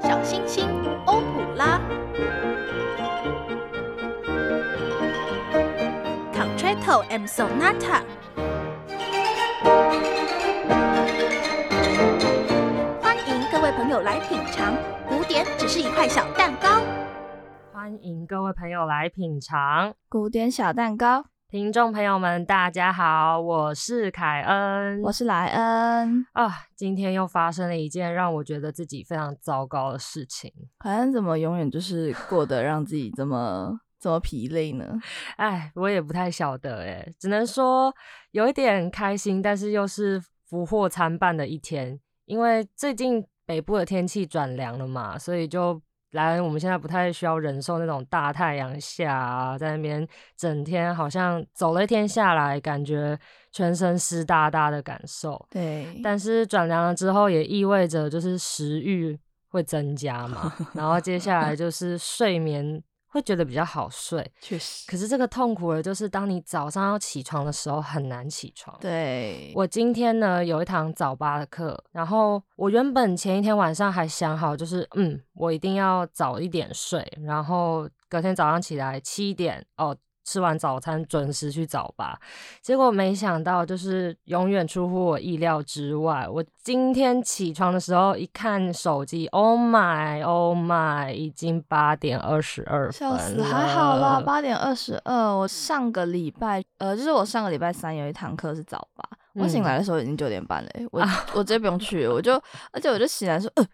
小星星欧普拉，Concerto and Sonata。欢迎各位朋友来品尝，古典只是一块小蛋糕。欢迎各位朋友来品尝。古典小蛋糕，听众朋友们，大家好，我是凯恩，我是莱恩。啊，今天又发生了一件让我觉得自己非常糟糕的事情。凯恩怎么永远就是过得让自己这么这么疲累呢？哎，我也不太晓得哎，只能说有一点开心，但是又是福祸参半的一天。因为最近北部的天气转凉了嘛，所以就来我们现在不太需要忍受那种大太阳下啊，在那边整天好像走了一天下来，感觉全身湿哒哒的感受。对，但是转凉了之后，也意味着就是食欲会增加嘛，然后接下来就是睡眠会觉得比较好睡。确实，可是这个痛苦的就是当你早上要起床的时候很难起床。对，我今天呢有一堂早八的课，然后我原本前一天晚上还想好，就是嗯，我一定要早一点睡，然后隔天早上起来七点哦，吃完早餐准时去早八。结果没想到，就是永远出乎我意料之外。我今天起床的时候一看手机，Oh my Oh my，已经八点二十二分笑死，还好啦，八点二十二。我上个礼拜，呃，就是我上个礼拜三有一堂课是早八，我醒嗯来的时候已经九点半了欸、我我直接不用去，我就而且我就醒来说，呃，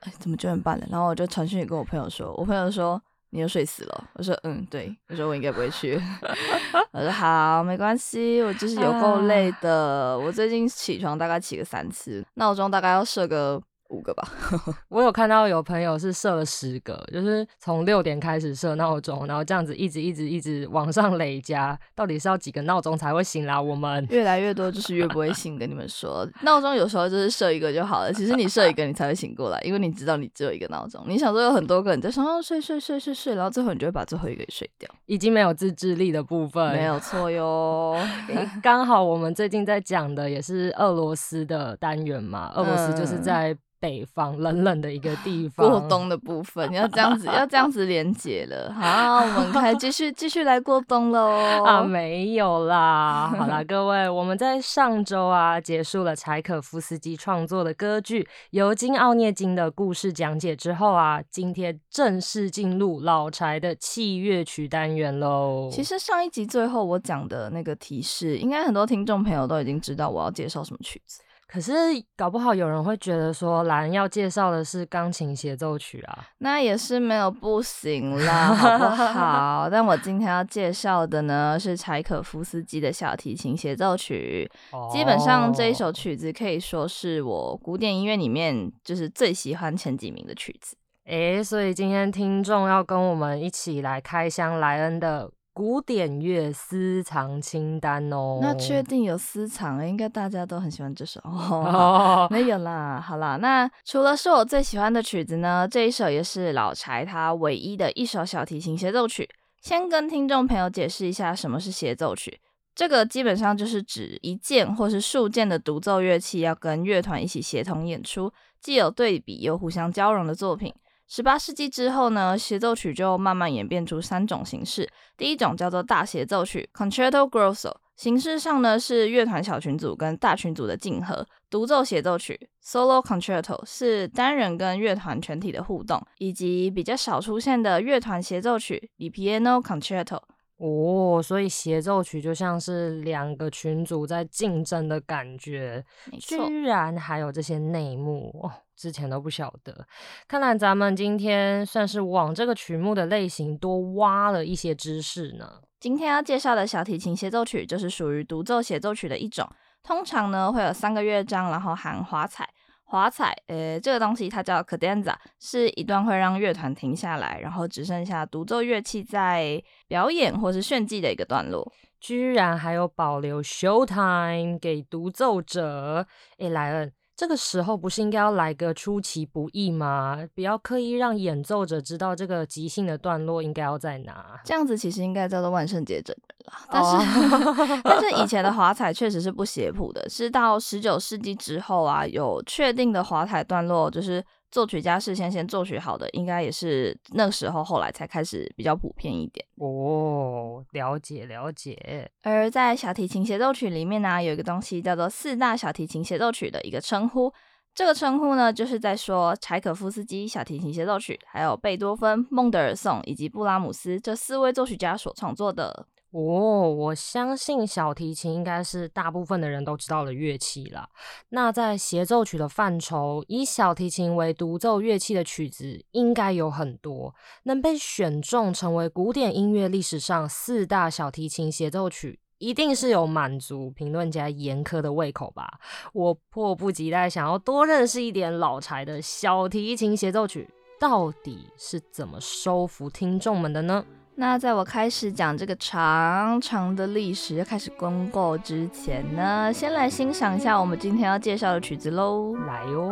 哎，怎么九点半了？然后我就传讯息跟我朋友说，我朋友说。你又睡死了，我说嗯对，我说我应该不会去，我说好没关系，我就是有够累的，我最近起床大概起个三次，闹钟大概要设个五个吧，我有看到有朋友是设了十个，就是从六点开始设闹钟，然后这样子一直一直一直往上累加，到底是要几个闹钟才会醒来？我们越来越多就是越不会醒，跟你们说，闹钟有时候就是设一个就好了。其实你设一个，你才会醒过来，因为你知道你只有一个闹钟。你想说有很多个，你在床上睡睡睡睡睡，然后最后你就会把最后一个给睡掉，已经没有自制力的部分，没有错哟。刚好我们最近在讲的也是俄罗斯的单元嘛，俄罗斯就是嗯在北方冷冷的一个地方，过冬的部分要这样子，要这样子连接了。好，我们开继续继续来过冬喽。啊，没有啦。好啦，各位，我们在上周啊结束了柴可夫斯基创作的歌剧《尤金奥涅金》的故事讲解之后啊，今天正式进入老柴的器乐曲单元喽。其实上一集最后我讲的那个提示，应该很多听众朋友都已经知道我要介绍什么曲子。可是搞不好有人会觉得说，兰要介绍的是钢琴协奏曲啊。那也是没有不行啦，好不好？但我今天要介绍的呢是柴可夫斯基的小提琴协奏曲。基本上这一首哦曲子可以说是我古典音乐里面就是最喜欢前几名的曲子。诶，所以今天听众要跟我们一起来开箱莱恩的古典乐私藏清单哦。那确定有私藏，应该大家都很喜欢这首。哦，没有啦，好啦，那除了是我最喜欢的曲子呢，这一首也是老柴他唯一的一首小提琴协奏曲。先跟听众朋友解释一下什么是协奏曲。这个基本上就是指一件或是数件的独奏乐器要跟乐团一起协同演出，既有对比又互相交融的作品。十八世纪之后呢，协奏曲就慢慢演变出三种形式。第一种叫做大协奏曲 （Concerto Grosso），形式上呢是乐团小群组跟大群组的竞合。独奏协奏曲 （Solo Concerto） 是单人跟乐团全体的互动，以及比较少出现的乐团协奏曲 （Piano Concerto）。哦，所以协奏曲就像是两个群组在竞争的感觉，居然还有这些内幕哦，之前都不晓得。看来咱们今天算是往这个曲目的类型多挖了一些知识呢。今天要介绍的小提琴协奏曲就是属于独奏协奏曲的一种，通常呢会有三个乐章，然后含华彩。华彩，呃，这个东西它叫 cadenza，是一段会让乐团停下来，然后只剩下独奏乐器在表演或是炫技的一个段落。居然还有保留 show time 给独奏者。诶，莱恩，这个时候不是应该要来个出其不意吗？不要刻意让演奏者知道这个即兴的段落应该要在哪。这样子其实应该叫做万圣节整人了。但是、但是以前的华彩确实是不写谱的，是到十九世纪之后啊，有确定的华彩段落，就是作曲家事先先作曲好的，应该也是那个时候后来才开始比较普遍一点。哦，了解了解。而在小提琴协奏曲里面呢，有一个东西叫做四大小提琴协奏曲的一个称呼。这个称呼呢，就是在说柴可夫斯基小提琴协奏曲，还有贝多芬、孟德尔颂以及布拉姆斯这四位作曲家所创作的。哦，我相信小提琴应该是大部分的人都知道的乐器啦。那在协奏曲的范畴，以小提琴为独奏乐器的曲子应该有很多，能被选中成为古典音乐历史上四大小提琴协奏曲，一定是有满足评论家严苛的胃口吧？我迫不及待想要多认识一点老柴的小提琴协奏曲，到底是怎么收服听众们的呢？那在我开始讲这个长长的历史，开始公告之前呢，先来欣赏一下我们今天要介绍的曲子喽。来哟！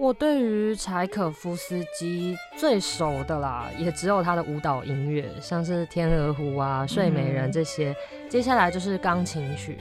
我对于柴可夫斯基最熟的啦，也只有他的舞蹈音乐，像是《天鹅湖》啊、《睡美人》这些。接下来就是钢琴曲，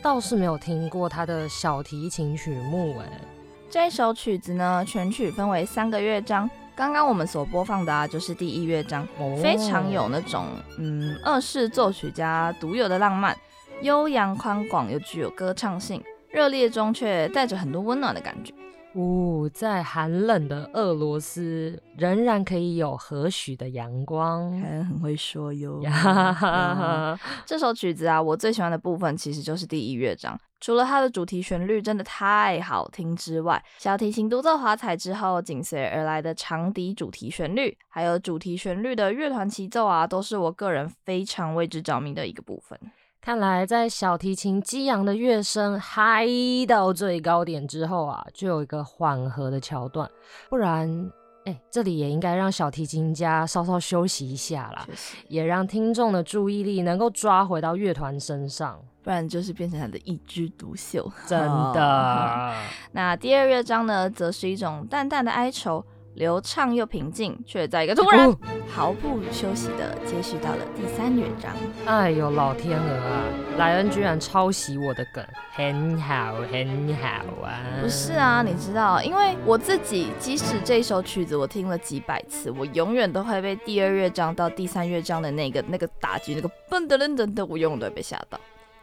倒是没有听过他的小提琴曲目。哎，这首曲子呢，全曲分为三个乐章。刚刚我们所播放的啊，就是第一乐章，非常有那种嗯二世作曲家独有的浪漫，悠扬宽广又具有歌唱性，热烈中却带着很多温暖的感觉。呜，在寒冷的俄罗斯，仍然可以有和煦的阳光，还很会说哟。这首曲子啊，我最喜欢的部分其实就是第一乐章，除了它的主题旋律真的太好听之外，小提琴独奏华彩之后，紧随而来的长笛主题旋律，还有主题旋律的乐团齐奏啊，都是我个人非常为之着迷的一个部分。看来，在小提琴激昂的乐声嗨到最高点之后啊，就有一个缓和的桥段，不然，哎，这里也应该让小提琴家稍稍休息一下啦，也让听众的注意力能够抓回到乐团身上，不然就是变成他的一枝独秀。真的。那第二乐章呢，则是一种淡淡的哀愁。流畅又平静，却在一个突然毫不休息的接续到了第三乐章。哎呦，老天鹅啊！莱恩居然抄袭我的梗，很好，很好啊！不是啊，你知道，因为我自己，即使这首曲子我听了几百次，我永远都会被第二乐章到第三乐章的那个那个打击，那个噔噔噔噔的，我永远都会被吓到。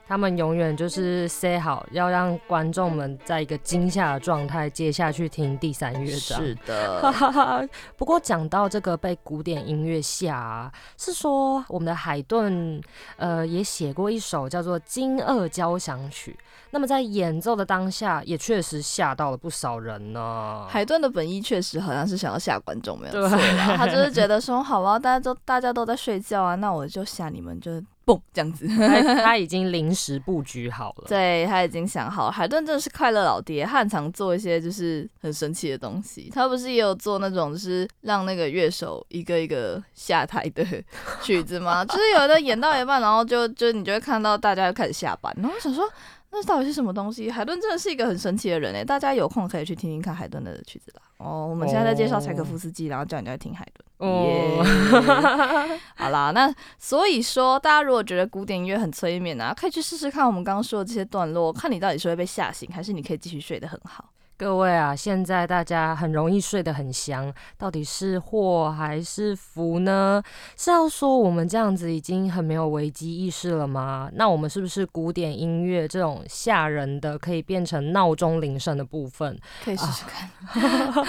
他们永远就是 say 好，要让观众们在一个惊吓的状态接下去听第三乐章。是的，不过讲到这个被古典音乐吓，是说我们的海顿呃也写过一首叫做《金二交响曲》。那么在演奏的当下，也确实吓到了不少人呢。海顿的本意确实好像是想要吓观众，没有错啦。他就是觉得说，好啊，大家都大家都在睡觉啊，那我就吓你们，就嘣这样子。他他已经临时布局好了。对他已经想好了，海顿真的是快乐老爹，他很常做一些就是很神奇的东西。他不是也有做那种就是让那个乐手一个一个下台的曲子吗？就是有的演到一半，然后就就你就会看到大家就开始下班，然后我想说那到底是什么东西？海顿真的是一个很神奇的人哎，大家有空可以去听听看海顿的曲子啦。哦，我们现在在介绍柴可夫斯基，然后叫你家听海顿。哦，好啦，那所以说，大家如果觉得古典音乐很催眠啊，可以去试试看我们刚刚说的这些段落，看你到底是会被吓醒，还是你可以继续睡得很好。各位啊，现在大家很容易睡得很香，到底是祸还是福呢？是要说我们这样子已经很没有危机意识了吗？那我们是不是古典音乐这种吓人的，可以变成闹钟铃声的部分？可以试试看。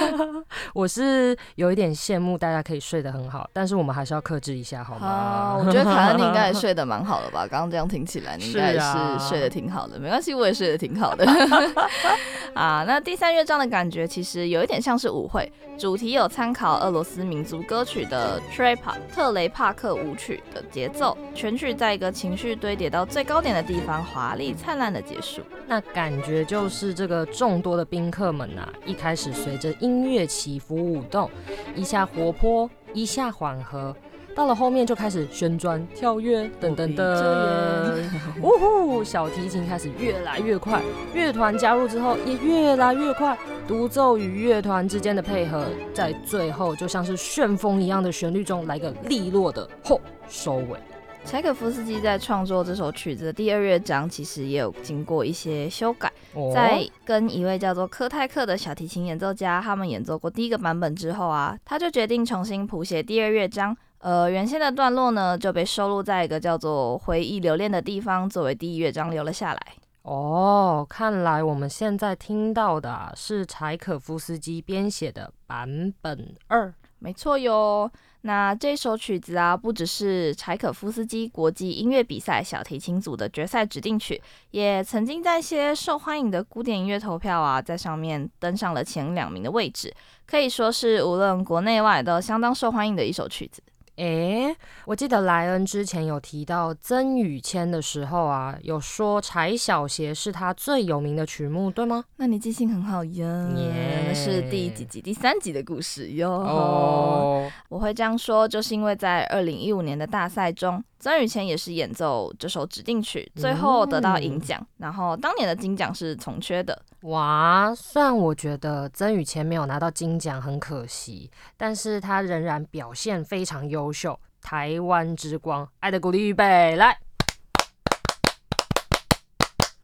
我是有一点羡慕大家可以睡得很好，但是我们还是要克制一下，好吗？啊，我觉得凯恩你应该也睡得蛮好的吧？刚刚这样听起来，你应该是睡得挺好的。没关系，我也睡得挺好的。啊，那第三乐章的感觉其实有一点像是舞会，主题有参考俄罗斯民族歌曲的 Trepa 特雷帕克舞曲的节奏，全曲在一个情绪堆叠到最高点的地方，华丽灿烂的结束。那感觉就是这个众多的宾客们呐、一开始随着音乐起伏舞动，一下活泼，一下缓和。到了后面就开始旋转、跳跃等等的，呜 呼！小提琴开始越来越快，乐团加入之后也越来越快，独奏与乐团之间的配合，在最后就像是旋风一样的旋律中来个利落的后收尾。柴可夫斯基在创作这首曲子的第二乐章，其实也有经过一些修改。哦在跟一位叫做科泰克的小提琴演奏家他们演奏过第一个版本之后啊，他就决定重新谱写第二乐章。呃，原先的段落呢就被收录在一个叫做“回忆留恋”的地方，作为第一乐章留了下来。哦，看来我们现在听到的、啊、是柴可夫斯基编写的版本二。没错哟，那这首曲子啊，不只是柴可夫斯基国际音乐比赛小提琴组的决赛指定曲，也曾经在一些受欢迎的古典音乐投票啊，在上面登上了前两名的位置，可以说是无论国内外都相当受欢迎的一首曲子。诶，我记得莱恩之前有提到曾宇谦的时候啊，有说柴小鞋是他最有名的曲目，对吗？那你记性很好呀，耶那是第几集？第三集的故事哟。哦，我会这样说，就是因为在二零一五年的大赛中，曾宇谦也是演奏这首指定曲，最后得到银奖。然后当年的金奖是从缺的。哇，虽然我觉得曾宇谦没有拿到金奖很可惜，但是他仍然表现非常优秀。台湾之光，爱的鼓励，预备，来。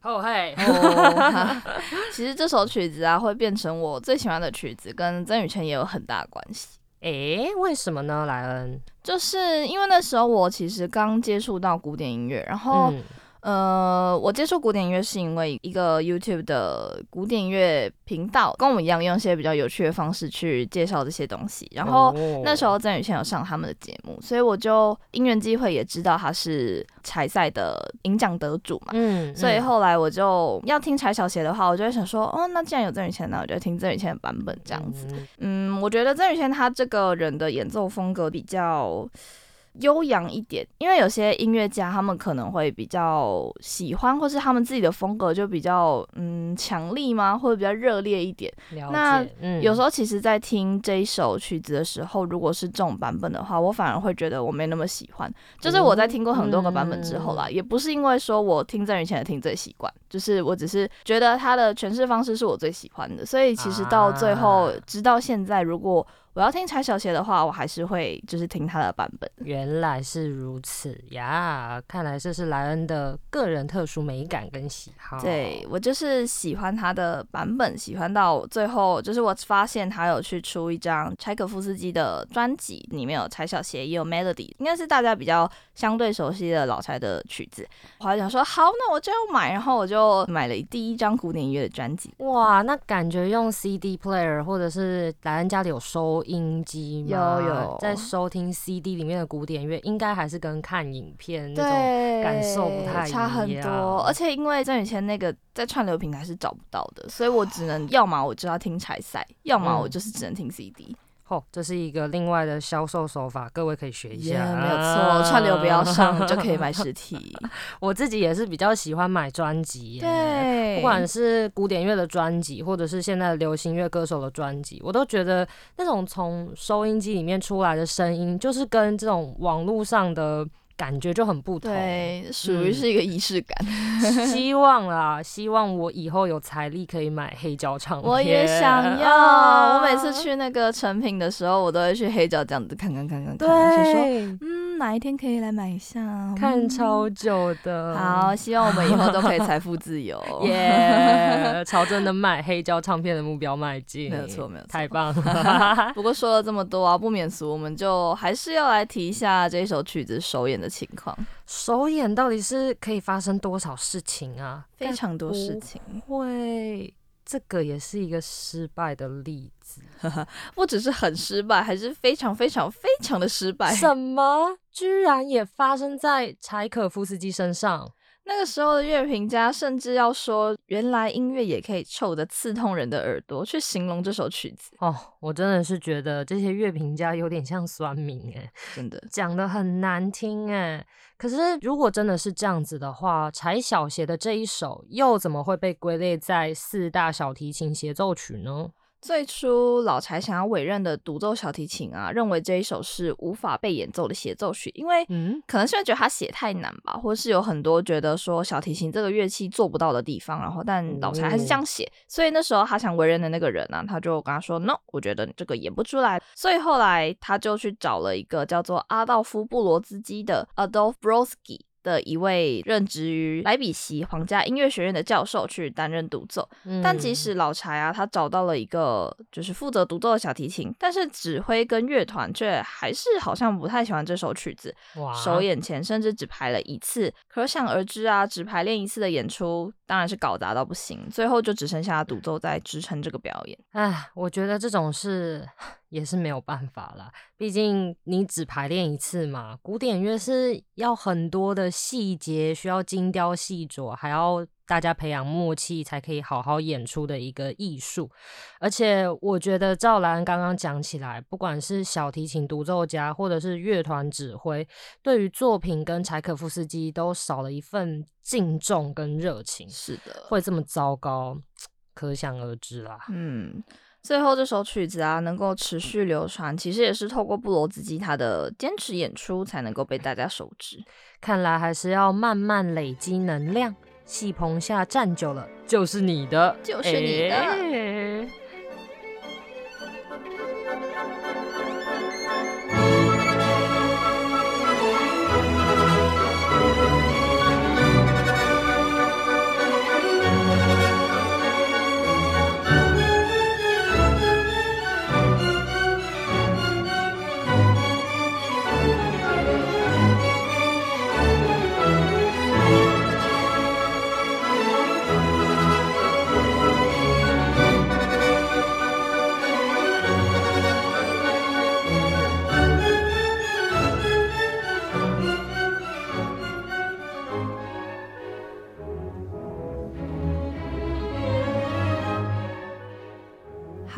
哦嘿，哦，其实这首曲子啊，会变成我最喜欢的曲子，跟曾宇谦也有很大的关系。诶，为什么呢？莱恩，就是因为那时候我其实刚接触到古典音乐，然后、嗯，呃，我接触古典音乐是因为一个 YouTube 的古典音乐频道，跟我们一样用一些比较有趣的方式去介绍这些东西。然后哦那时候曾宇谦有上他们的节目，所以我就因缘机会也知道他是柴赛的银奖得主嘛。嗯，所以嗯后来我就要听柴小鞋的话，我就会想说，哦，那既然有曾宇谦，那我就听曾宇谦的版本这样子。嗯嗯，我觉得曾宇谦他这个人的演奏风格比较悠扬一点，因为有些音乐家他们可能会比较喜欢，或是他们自己的风格就比较嗯强力吗，或者比较热烈一点。了那有时候其实，在听这一首曲子的时候，如果是这种版本的话，我反而会觉得我没那么喜欢。就是我在听过很多个版本之后啦，嗯也不是因为说我听郑宇谦的听最习惯，就是我只是觉得他的诠释方式是我最喜欢的，所以其实到最后，啊直到现在，如果我要听柴小鞋的话，我还是会就是听他的版本。原来是如此呀！看来这是莱恩的个人特殊美感跟喜好。对我就是喜欢他的版本，喜欢到最后，就是我发现他有去出一张柴可夫斯基的专辑，里面有柴小鞋，也有 Melody，应该是大家比较相对熟悉的老柴的曲子。我还想说，好，那我就要买，然后我就买了第一张古典音乐的专辑。哇，那感觉用 CD player 或者是莱恩家里有收收音机吗？有有在收听 CD 里面的古典乐，应该还是跟看影片那种，感受不太差很一样多。而且因为郑宇谦那个在串流平台是找不到的，所以我只能要么我就要听彩赛，要么我嗯就是只能听 CD。哦，这是一个另外的销售手法，各位可以学一耶下。没有错，串流不要上就可以买实体。我自己也是比较喜欢买专辑，对，不管是古典乐的专辑，或者是现在的流行乐歌手的专辑，我都觉得那种从收音机里面出来的声音，就是跟这种网络上的感觉就很不同。对，属于嗯是一个仪式感。希望啦，希望我以后有财力可以买黑胶唱片。我也想要，啊 我每次去那个成品的时候，我都会去黑胶这样子看看看看看，就说对，嗯，哪一天可以来买一下？看嗯超久的。好，希望我们以后都可以财富自由。耶 朝真的买黑胶唱片的目标迈进。没有错没有错太棒了。不过说了这么多啊，不免俗，我们就还是要来提一下这一首曲子首演的情况，首演到底是可以发生多少事情啊？非常多事情，会，这个也是一个失败的例子。不只是很失败，还是非常非常非常的失败。什么？居然也发生在柴可夫斯基身上？那个时候的乐评家甚至要说，原来音乐也可以臭得刺痛人的耳朵，去形容这首曲子，哦，我真的是觉得这些乐评家有点像酸民哎，真的。讲的很难听哎。可是如果真的是这样子的话，柴小协的这一首又怎么会被归类在四大小提琴协奏曲呢？最初老柴想要委任的独奏小提琴啊，认为这一首是无法被演奏的协奏曲，因为嗯，可能是因为觉得他写太难吧，或是有很多觉得说小提琴这个乐器做不到的地方，然后但老柴还是这样写，所以那时候他想委任的那个人呢、他就跟他说 no，我觉得你这个演不出来，所以后来他就去找了一个叫做阿道夫布罗兹基的 Adolf Brodsky。的一位任职于莱比锡皇家音乐学院的教授去担任独奏，但即嗯使老柴啊，他找到了一个就是负责独奏的小提琴，但是指挥跟乐团却还是好像不太喜欢这首曲子。哇首演前甚至只排了一次，可想而知啊，只排练一次的演出当然是搞砸到不行，最后就只剩下独奏在支撑这个表演。唉，我觉得这种事 也是没有办法啦，毕竟你只排练一次嘛。古典乐是要很多的细节，需要精雕细琢，还要大家培养默契，才可以好好演出的一个艺术。而且我觉得赵兰刚刚讲起来，不管是小提琴独奏家，或者是乐团指挥，对于作品跟柴可夫斯基都少了一份敬重跟热情，是的，会这么糟糕，可想而知啦。嗯。最后这首曲子啊，能够持续流传，其实也是透过布罗兹基他的坚持演出，才能够被大家熟知。看来还是要慢慢累积能量。戏棚下站久了，就是你的，就是你的。哎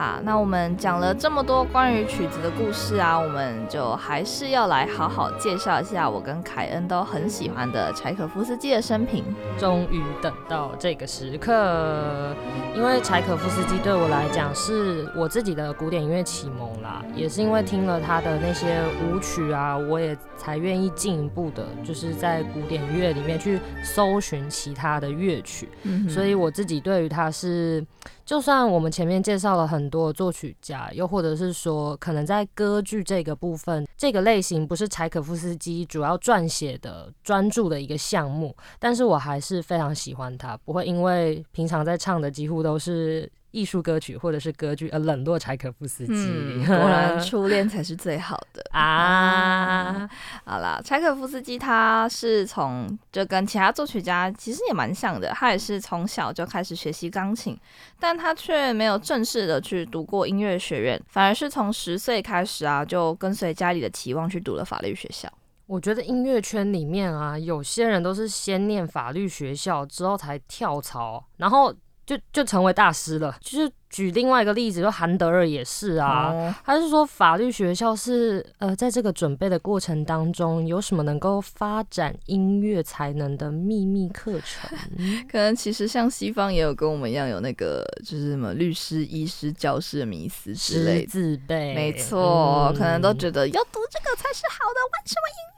好，那我们讲了这么多关于曲子的故事啊，我们就还是要来好好介绍一下我跟凯恩都很喜欢的柴可夫斯基的生平。终于等到这个时刻，因为柴可夫斯基对我来讲是我自己的古典音乐启蒙啦，也是因为听了他的那些舞曲啊，我也才愿意进一步的，就是在古典乐里面去搜寻其他的乐曲。嗯所以我自己对于他是，就算我们前面介绍了很多作曲家，又或者是说可能在歌剧这个部分，这个类型不是柴可夫斯基主要撰写的专注的一个项目，但是我还是非常喜欢他，不会因为平常在唱的几乎都是。艺术歌曲或者是歌剧呃冷落柴可夫斯基。嗯，果然初恋才是最好的 啊！好啦，柴可夫斯基他是从就跟其他作曲家其实也蛮像的，他也是从小就开始学习钢琴，但他却没有正式的去读过音乐学院，反而是从十岁开始啊，就跟随家里的期望去读了法律学校。我觉得音乐圈里面啊，有些人都是先念法律学校之后才跳槽，然后就就成为大师了。就是举另外一个例子，就韩德尔也是啊，他是说法律学校是呃，在这个准备的过程当中，有什么能够发展音乐才能的秘密课程？可能其实像西方也有跟我们一样有那个就是什么律师、医师、教师的迷思之类的自备，没错，可能都觉得要读这个才是好的，玩什么音？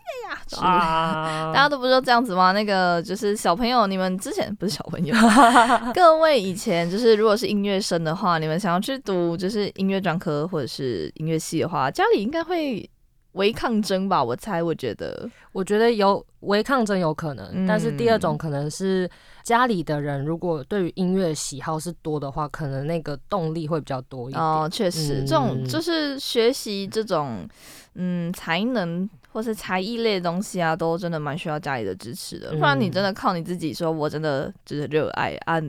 啊！大家都不是这样子吗？那个就是小朋友，你们之前不是小朋友，各位以前就是如果是音乐生的话，你们想要去读就是音乐专科或者是音乐系的话，家里应该会违抗争吧？我猜，我觉得，我觉得有违抗争有可能，但是第二种可能是家里的人如果对于音乐喜好是多的话，可能那个动力会比较多一点。哦，确实，这种就是学习这种嗯才能。或是才艺类的东西啊，都真的蛮需要家里的支持的。不然你真的靠你自己，说我真的就是热爱啊。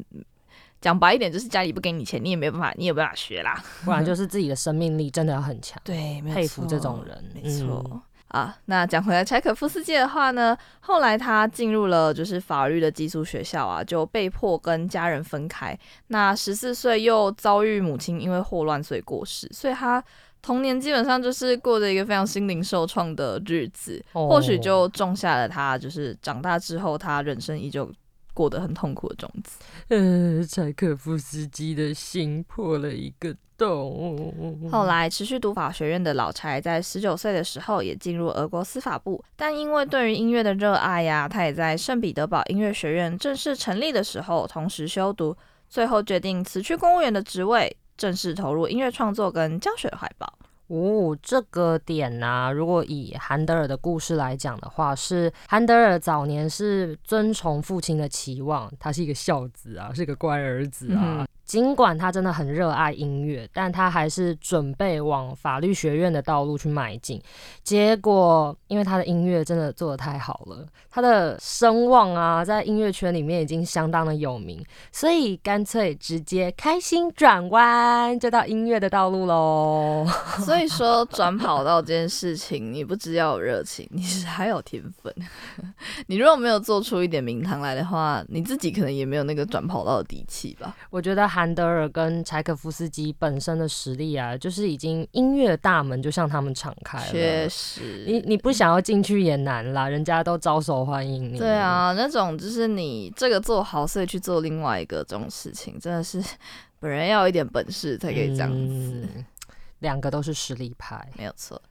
讲白一点，就是家里不给你钱，你也没办法，你也没办法学啦。不然就是自己的生命力真的要很强。对，佩服这种人。没错啊。那讲回来，柴可夫斯基的话呢，后来他进入了就是法律的寄宿学校啊，就被迫跟家人分开。那十四岁又遭遇母亲因为霍乱所以过世，所以他。童年基本上就是过着一个非常心灵受创的日子，或许就种下了他，就是长大之后他人生依旧过得很痛苦的种子。呃，柴可夫斯基的心破了一个洞。后来持续读法学院的老柴，在十九岁的时候也进入俄国司法部，但因为对于音乐的热爱呀，他也在圣彼得堡音乐学院正式成立的时候同时修读，最后决定辞去公务员的职位。正式投入音乐创作跟教学怀抱。哦，这个点呢，如果以韩德尔的故事来讲的话，是韩德尔早年是遵从父亲的期望，他是一个孝子啊，是一个乖儿子啊。尽管他真的很热爱音乐，但他还是准备往法律学院的道路去迈进。结果，因为他的音乐真的做得太好了，他的声望啊，在音乐圈里面已经相当的有名，所以干脆直接开心转弯，就到音乐的道路喽。所以说，转跑道这件事情，你不只要有热情，你是还有天分。你如果没有做出一点名堂来的话，你自己可能也没有那个转跑道的底气吧。我觉得。韩德尔跟柴可夫斯基本身的实力啊，就是已经音乐大门就向他们敞开了。确实，你你不想要进去也难啦，人家都招手欢迎你。对啊，那种就是你这个做好，所以去做另外一个这种事情，真的是 本人要一点本事才可以这样子。两个都是实力派，没有错。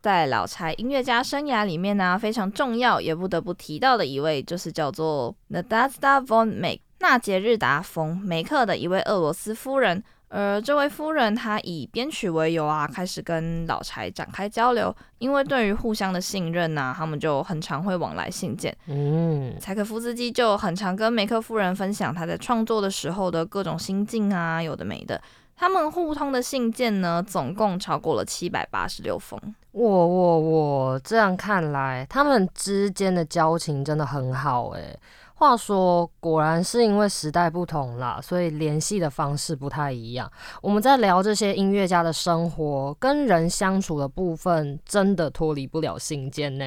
在老柴音乐家生涯里面呢，非常重要也不得不提到的一位，就是叫做 Nadezhda von Meck。纳杰日达·冯·梅克的一位俄罗斯夫人，而这位夫人她以编曲为由啊，开始跟老柴展开交流。因为对于互相的信任呐，他们就很常会往来信件。嗯，柴可夫斯基就很常跟梅克夫人分享他在创作的时候的各种心境啊，有的没的。他们互通的信件呢，总共超过了七百八十六封。我我我，这样看来，他们之间的交情真的很好诶。话说，果然是因为时代不同啦，所以联系的方式不太一样。我们在聊这些音乐家的生活，跟人相处的部分，真的脱离不了信件呢。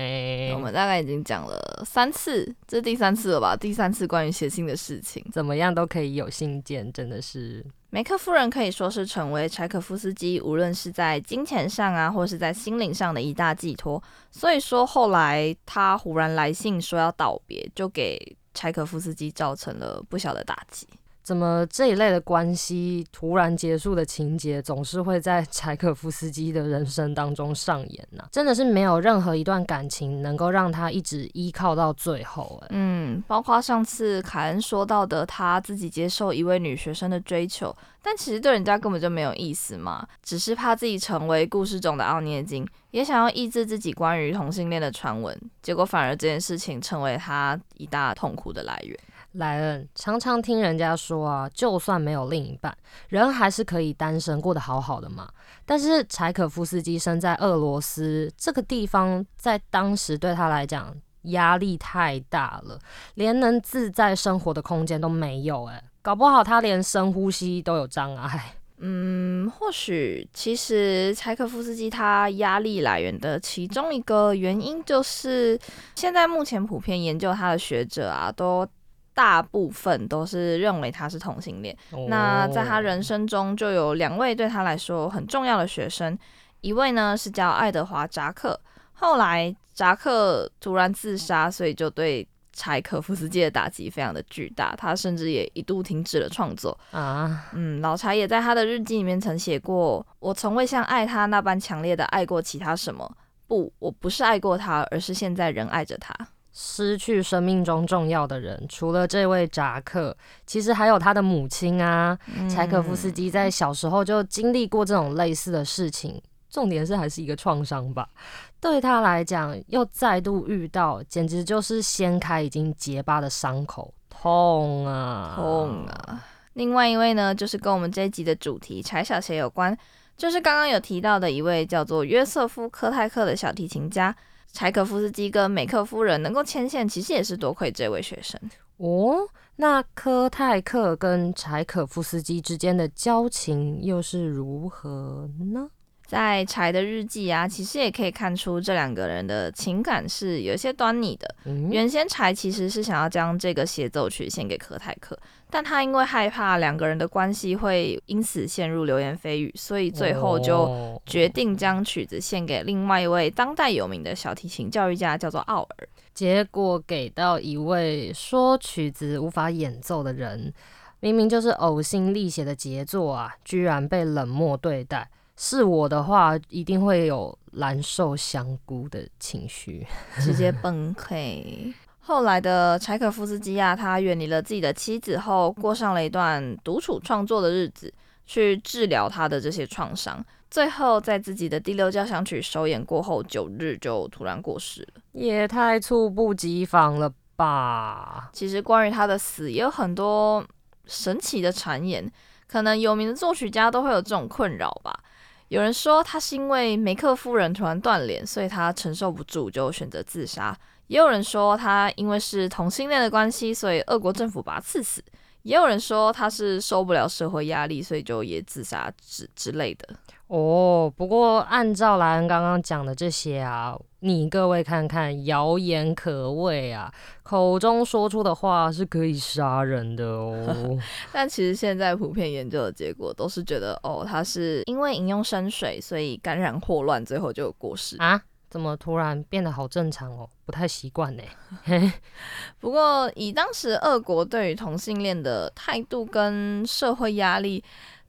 我们大概已经讲了三次，这是第三次了吧？第三次关于写信的事情，怎么样都可以有信件，真的是。梅克夫人可以说是成为柴可夫斯基无论是在金钱上啊，或是在心灵上的一大寄托。所以说后来他忽然来信说要道别，就给。柴可夫斯基造成了不小的打击。怎么这一类的关系突然结束的情节，总是会在柴可夫斯基的人生当中上演呢？真的是没有任何一段感情能够让他一直依靠到最后。哎，嗯，包括上次凯恩说到的，他自己接受一位女学生的追求，但其实对人家根本就没有意思嘛，只是怕自己成为故事中的奥涅金，也想要抑制自己关于同性恋的传闻，结果反而这件事情成为他一大痛苦的来源。莱恩常常听人家说啊，就算没有另一半，人还是可以单身过得好好的嘛。但是柴可夫斯基生在俄罗斯这个地方，在当时对他来讲压力太大了，连能自在生活的空间都没有。诶，搞不好他连深呼吸都有障碍。嗯，或许其实柴可夫斯基他压力来源的其中一个原因，就是现在目前普遍研究他的学者啊，都。大部分都是认为他是同性恋。那在他人生中就有两位对他来说很重要的学生，一位呢是叫爱德华扎克。后来扎克突然自杀，所以就对柴可夫斯基的打击非常的巨大，他甚至也一度停止了创作啊。嗯，老柴也在他的日记里面曾写过：“我从未像爱他那般强烈的爱过其他什么。不，我不是爱过他，而是现在仍爱着他。”失去生命中重要的人，除了这位扎克，其实还有他的母亲啊。柴可夫斯基在小时候就经历过这种类似的事情，重点是还是一个创伤吧。对他来讲，又再度遇到，简直就是掀开已经结疤的伤口，痛啊，痛啊！另外一位呢，就是跟我们这一集的主题柴小鞋有关，就是刚刚有提到的一位叫做约瑟夫科泰克的小提琴家。柴可夫斯基跟美克夫人能够牵线，其实也是多亏这位学生哦。那科泰克跟柴可夫斯基之间的交情又是如何呢？在柴的日记啊，其实也可以看出这两个人的情感是有些端倪的。原先柴其实是想要将这个协奏曲献给柯泰克，但他因为害怕两个人的关系会因此陷入流言蜚语，所以最后就决定将曲子献给另外一位当代有名的小提琴教育家，叫做奥尔。结果给到一位说曲子无法演奏的人，明明就是呕心沥血的杰作啊，居然被冷漠对待。是我的话，一定会有蓝瘦香菇的情绪，直接崩溃。后来的柴可夫斯基啊，他远离了自己的妻子后，过上了一段独处创作的日子，去治疗他的这些创伤。最后，在自己的第六交响曲首演过后九日，就突然过世了，也太猝不及防了吧！其实关于他的死，也有很多神奇的传言，可能有名的作曲家都会有这种困扰吧。有人说他是因为梅克夫人突然断联，所以他承受不住就选择自杀。也有人说他因为是同性恋的关系，所以俄国政府把他刺死。也有人说他是受不了社会压力，所以就也自杀之之类的。哦，不过按照莱恩刚刚讲的这些啊，你各位看看，谣言可畏啊，口中说出的话是可以杀人的哦。但其实现在普遍研究的结果都是觉得，哦，他是因为饮用生水，所以感染霍乱，最后就过世啊？怎么突然变得好正常哦？不太习惯呢。不过以当时俄国对于同性恋的态度跟社会压力。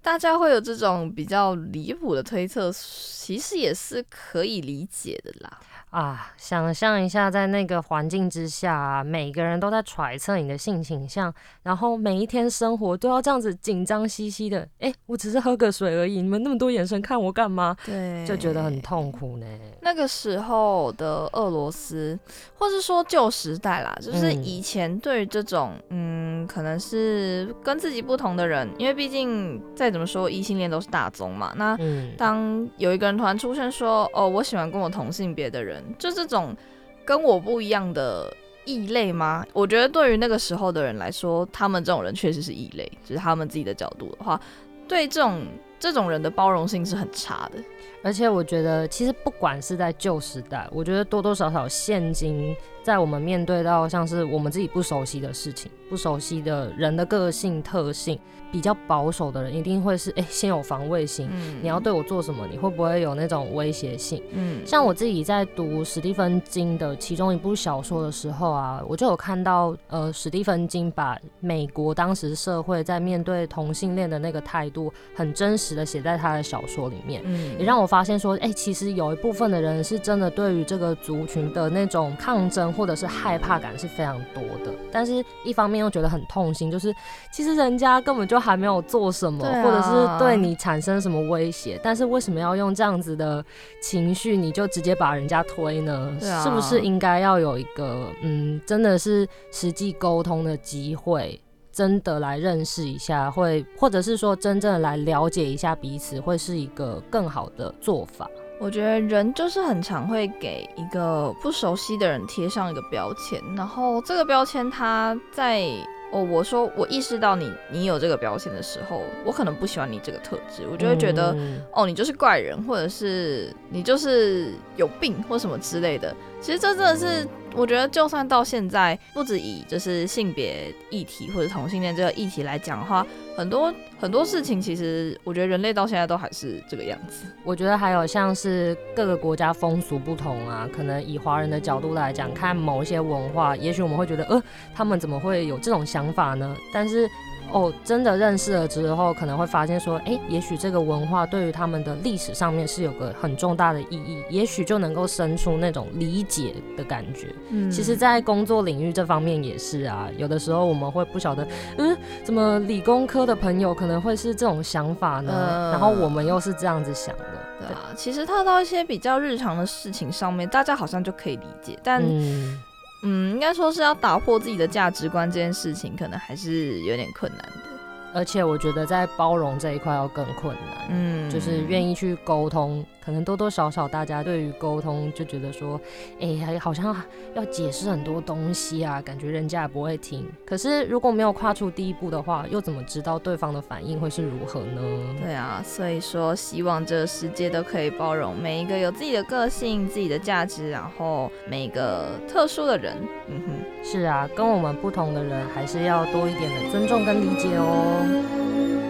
大家会有这种比较离谱的推测，其实也是可以理解的啦。啊，想象一下，在那个环境之下，每个人都在揣测你的性倾向，然后每一天生活都要这样子紧张兮兮的。哎，我只是喝个水而已，你们那么多眼神看我干嘛？对，就觉得很痛苦呢。那个时候的俄罗斯，或是说旧时代啦，就是以前对于这种，嗯，可能是跟自己不同的人，因为毕竟再怎么说异性恋都是大宗嘛。那当有一个人突然出现说，哦，我喜欢跟我同性别的人。就这种跟我不一样的异类吗？我觉得对于那个时候的人来说，他们这种人确实是异类，就是他们自己的角度的话，对这种这种人的包容性是很差的。而且我觉得，其实不管是在旧时代，我觉得多多少少现今，在我们面对到像是我们自己不熟悉的事情、不熟悉的人的个性特性。比较保守的人一定会是哎，先有防卫心。嗯，你要对我做什么？你会不会有那种威胁性？嗯，像我自己在读史蒂芬金的其中一部小说的时候啊，我就有看到呃，史蒂芬金把美国当时社会在面对同性恋的那个态度，很真实的写在他的小说里面。嗯，也让我发现说，哎，其实有一部分的人是真的对于这个族群的那种抗争张或者是害怕感是非常多的。但是一方面又觉得很痛心，就是其实人家根本就还没有做什么，啊或者是对你产生什么威胁，但是为什么要用这样子的情绪，你就直接把人家推呢？啊是不是应该要有一个嗯，真的是实际沟通的机会？真的来认识一下，会或者是说真正的来了解一下彼此，会是一个更好的做法。我觉得人就是很常会给一个不熟悉的人贴上一个标签，然后这个标签它在哦，我说我意识到你你有这个标签的时候，我可能不喜欢你这个特质，我就会觉得、嗯哦，你就是怪人，或者是你就是有病或什么之类的。其实这真的是，我觉得就算到现在，不止以就是性别议题或者同性恋这个议题来讲的话，很多很多事情，其实我觉得人类到现在都还是这个样子。我觉得还有像是各个国家风俗不同啊，可能以华人的角度来讲，看某一些文化，也许我们会觉得，呃，他们怎么会有这种想法呢？但是，哦，真的认识了之后，可能会发现说，诶，也许这个文化对于他们的历史上面是有个很重大的意义，也许就能够生出那种理解的感觉。嗯。其实，在工作领域这方面也是啊，有的时候我们会不晓得，嗯，怎么理工科的朋友可能会是这种想法呢？嗯然后我们又是这样子想的，对啊，其实套到一些比较日常的事情上面，大家好像就可以理解，但嗯，嗯，应该说是要打破自己的价值观这件事情，可能还是有点困难的。而且我觉得在包容这一块要更困难，嗯，就是愿意去沟通，可能多多少少大家对于沟通就觉得说，哎、还好像要解释很多东西啊，感觉人家也不会听。可是如果没有跨出第一步的话，又怎么知道对方的反应会是如何呢？对啊，所以说希望这个世界都可以包容每一个有自己的个性、自己的价值，然后每一个特殊的人。嗯哼。是啊，跟我们不同的人还是要多一点的尊重跟理解哦。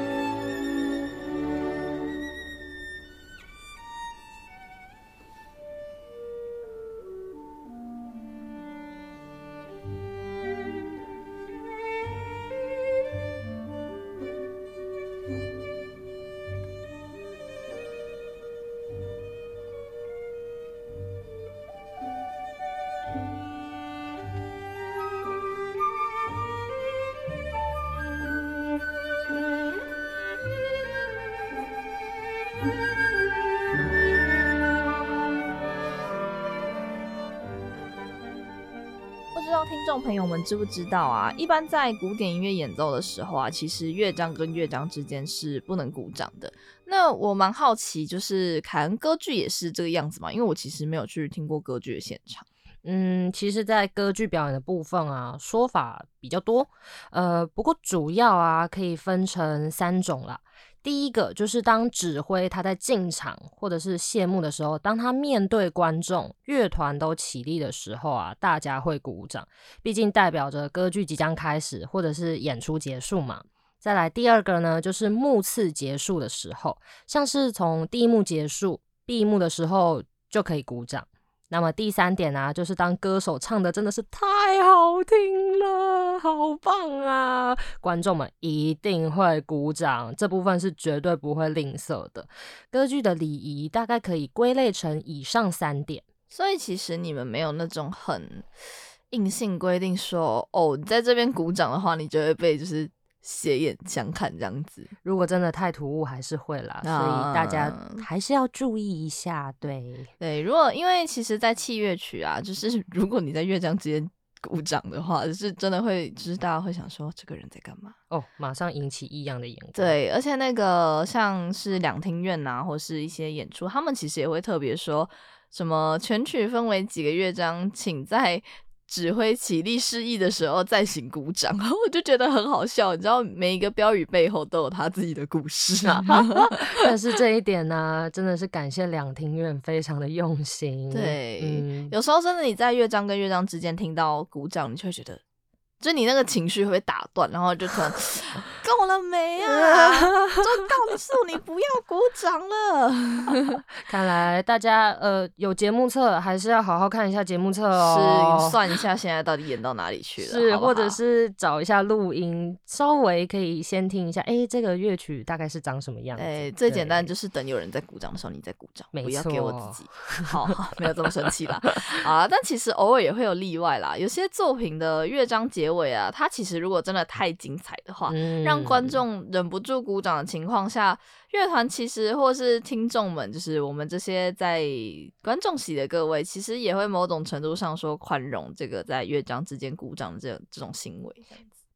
不知道听众朋友们知不知道啊？一般在古典音乐演奏的时候啊，其实乐章跟乐章之间是不能鼓掌的。那我蛮好奇，就是凯恩歌剧也是这个样子吗？因为我其实没有去听过歌剧的现场。嗯，其实，在歌剧表演的部分啊，说法比较多，呃，不过主要啊可以分成三种啦。第一个就是当指挥他在进场或者是谢幕的时候，当他面对观众、乐团都起立的时候啊，大家会鼓掌，毕竟代表着歌剧即将开始或者是演出结束嘛。再来第二个呢，就是幕次结束的时候，像是从第一幕结束、闭幕的时候就可以鼓掌。那么第三点啊，就是当歌手唱的真的是太好听了，好棒啊！观众们一定会鼓掌，这部分是绝对不会吝啬的。歌剧的礼仪大概可以归类成以上三点。所以其实你们没有那种很硬性规定说，哦，你在这边鼓掌的话，你就会被就是斜眼相看这样子。如果真的太突兀，还是会啦，所以大家还是要注意一下。对，对，如果因为其实，在器乐曲啊，就是 如果你在乐章之间鼓掌的话，是真的会，就是大家会想说这个人在干嘛？哦，马上引起异样的眼光。对，而且那个像是两厅院呐、或是一些演出，他们其实也会特别说什么全曲分为几个乐章，请在指挥起立示意的时候再行鼓掌。我就觉得很好笑，你知道每一个标语背后都有他自己的故事啊。但是这一点呢，真的是感谢两厅院非常的用心。对嗯，有时候真的你在乐章跟乐章之间听到鼓掌，你就会觉得就你那个情绪会被打断，然后就可能 够了没啊？就告诉你不要鼓掌了。看来大家呃有节目册，还是要好好看一下节目册是哦。算一下现在到底演到哪里去了，是，或者是找一下录音，稍微可以先听一下，哎、这个乐曲大概是长什么样子？哎、最简单就是等有人在鼓掌的时候，你再鼓掌，没不要给我错自己。好，好没有这么生气吧。啊，但其实偶尔也会有例外啦。有些作品的乐章结尾啊，它其实如果真的太精彩的话，嗯让观众忍不住鼓掌的情况下，乐团其实或是听众们，就是我们这些在观众席的各位，其实也会某种程度上说宽容这个在乐章之间鼓掌的这这种行为。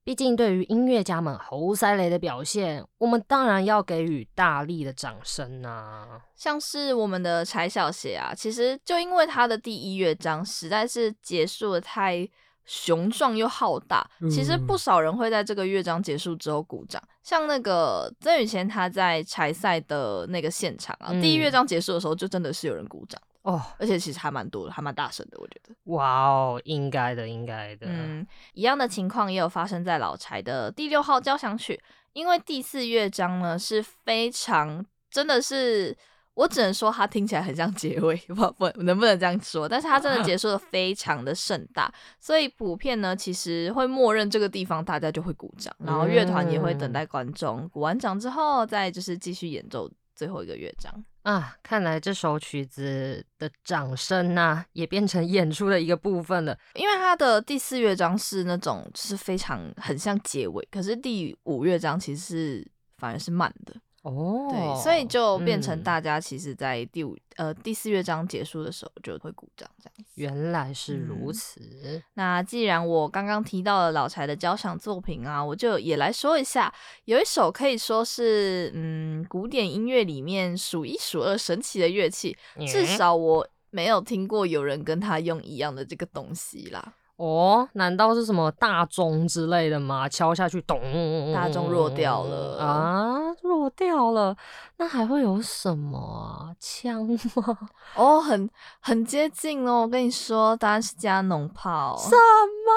毕竟对于音乐家们猴塞雷的表现，我们当然要给予大力的掌声啊！像是我们的柴小邪啊，其实就因为他的第一乐章实在是结束的太雄壮又浩大，其实不少人会在这个乐章结束之后鼓掌。像那个曾宇贤他在柴赛的那个现场啊，嗯第一乐章结束的时候就真的是有人鼓掌，哦，而且其实还蛮多的，还蛮大声的，我觉得。哇哦，应该的，应该的。嗯，一样的情况也有发生在老柴的第六号交响曲，因为第四乐章呢是非常真的是。我只能说它听起来很像结尾，不不能不能这样说？但是它真的结束的非常的盛大，所以普遍呢其实会默认这个地方大家就会鼓掌，然后乐团也会等待观众鼓完掌之后，再就是继续演奏最后一个乐章。啊，看来这首曲子的掌声呐、也变成演出的一个部分了。因为它的第四乐章是那种就是非常很像结尾，可是第五乐章其实是反而是慢的，哦，对，所以就变成嗯大家其实，在第五呃第四乐章结束的时候就会鼓掌这样子。原来是如嗯此。那既然我刚刚提到了老柴的交响作品啊，我就也来说一下，有一首可以说是嗯古典音乐里面数一数二神奇的乐器，至嗯少我没有听过有人跟他用一样的这个东西啦。哦，难道是什么大钟之类的吗？敲下去，咚，大钟弱掉了啊，弱掉了。那还会有什么啊？枪吗？哦，很很接近哦，我跟你说，答案是加农炮。什么？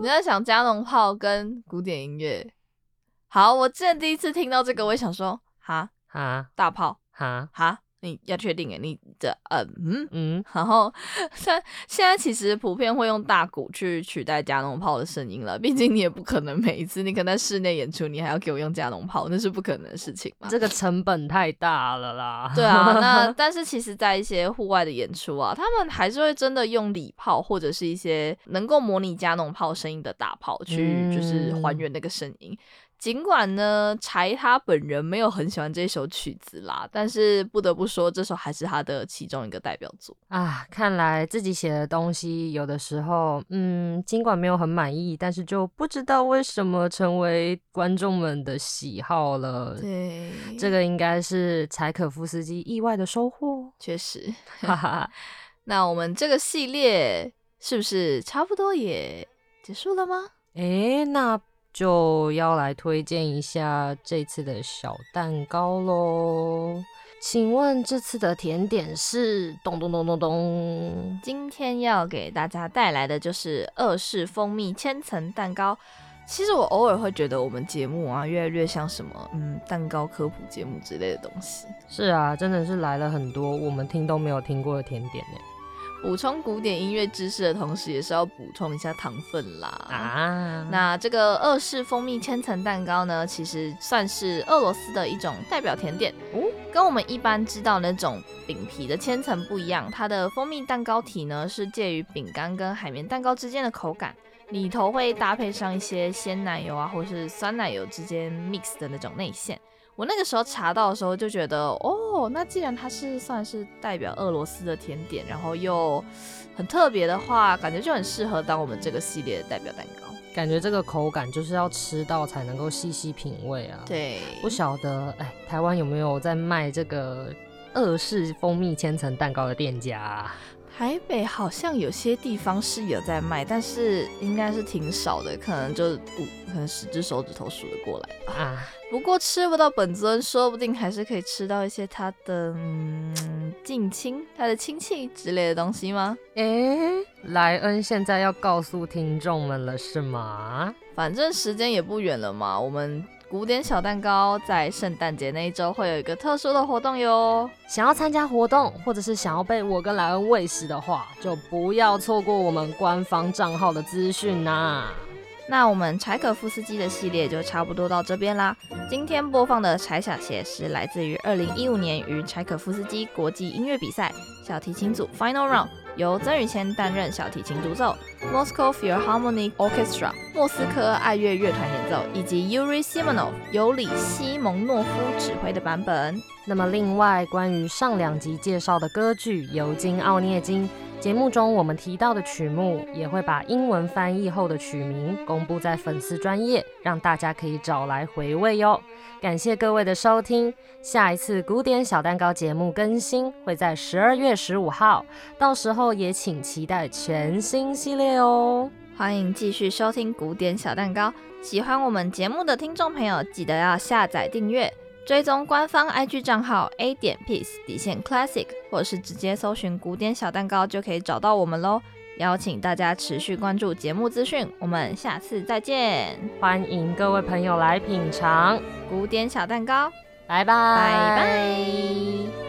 你在想加农炮跟古典音乐？好，我之前第一次听到这个，我也想说，哈，哈大炮，哈，哈，你要确定诶，你的呃嗯。嗯，然后，现现在其实普遍会用大鼓去取代加农炮的声音了。毕竟你也不可能每一次你可能在室内演出，你还要给我用加农炮，那是不可能的事情嘛。这个成本太大了啦。对啊，那 但是其实，在一些户外的演出啊，他们还是会真的用礼炮或者是一些能够模拟加农炮声音的大炮去，就是还原那个声音。尽管呢，柴他本人没有很喜欢这首曲子啦，但是不得不说，这首还是他的其中一个代表作。啊，看来自己写的东西有的时候，嗯，尽管没有很满意，但是就不知道为什么成为观众们的喜好了。对，这个应该是柴可夫斯基意外的收获，确实。哈哈。那我们这个系列是不是差不多也结束了吗？诶，那就要来推荐一下这次的小蛋糕喽。请问这次的甜点是咚咚咚咚咚？今天要给大家带来的就是二式蜂蜜千层蛋糕。其实我偶尔会觉得我们节目啊，越来越像什么嗯蛋糕科普节目之类的东西，是啊，真的是来了很多我们听都没有听过的甜点呢。补充古典音乐知识的同时，也是要补充一下糖分啦。啊，那这个俄式蜂蜜千层蛋糕呢，其实算是俄罗斯的一种代表甜点哦跟我们一般知道那种饼皮的千层不一样，它的蜂蜜蛋糕体呢是介于饼干跟海绵蛋糕之间的口感，里头会搭配上一些鲜奶油啊，或是酸奶油之间 mix 的那种内馅。我那个时候查到的时候就觉得，哦，那既然它是算是代表俄罗斯的甜点，然后又很特别的话，感觉就很适合当我们这个系列的代表蛋糕。感觉这个口感就是要吃到才能够细细品味啊。，对，不晓得哎，台湾有没有在卖这个俄式蜂蜜千层蛋糕的店家、啊？台北好像有些地方是有在卖，但是应该是挺少的，可能就五，可能十只手指头数得过来吧。啊，不过吃不到本尊，说不定还是可以吃到一些他的嗯近亲、他的亲戚之类的东西吗？诶，莱恩现在要告诉听众们了是吗？反正时间也不远了嘛，我们古典小蛋糕在圣诞节那一周会有一个特殊的活动哟。想要参加活动，或者是想要被我跟莱恩喂食的话，就不要错过我们官方账号的资讯呐。那我们柴可夫斯基的系列就差不多到这边啦。今天播放的柴小鞋是来自于二零一五年于柴可夫斯基国际音乐比赛小提琴组 Final Round，由曾宇谦担任小提琴独奏，Moscow Philharmonic Orchestra 莫斯科爱乐乐团演奏，以及 Yuri Simonov 由里西蒙诺夫指挥的版本。那么，另外关于上两集介绍的歌剧《尤金奥涅金》。节目中我们提到的曲目，也会把英文翻译后的曲名公布在粉丝专页，让大家可以找来回味哟。感谢各位的收听，下一次古典小蛋糕节目更新会在十二月十五号，到时候也请期待全新系列哦。欢迎继续收听古典小蛋糕，喜欢我们节目的听众朋友，记得要下载订阅。追踪官方 IG 账号 A 点 Peace 底线 Classic，或者是直接搜寻古典小蛋糕就可以找到我们喽。邀请大家持续关注节目资讯，我们下次再见。欢迎各位朋友来品尝古典小蛋糕，拜拜拜拜。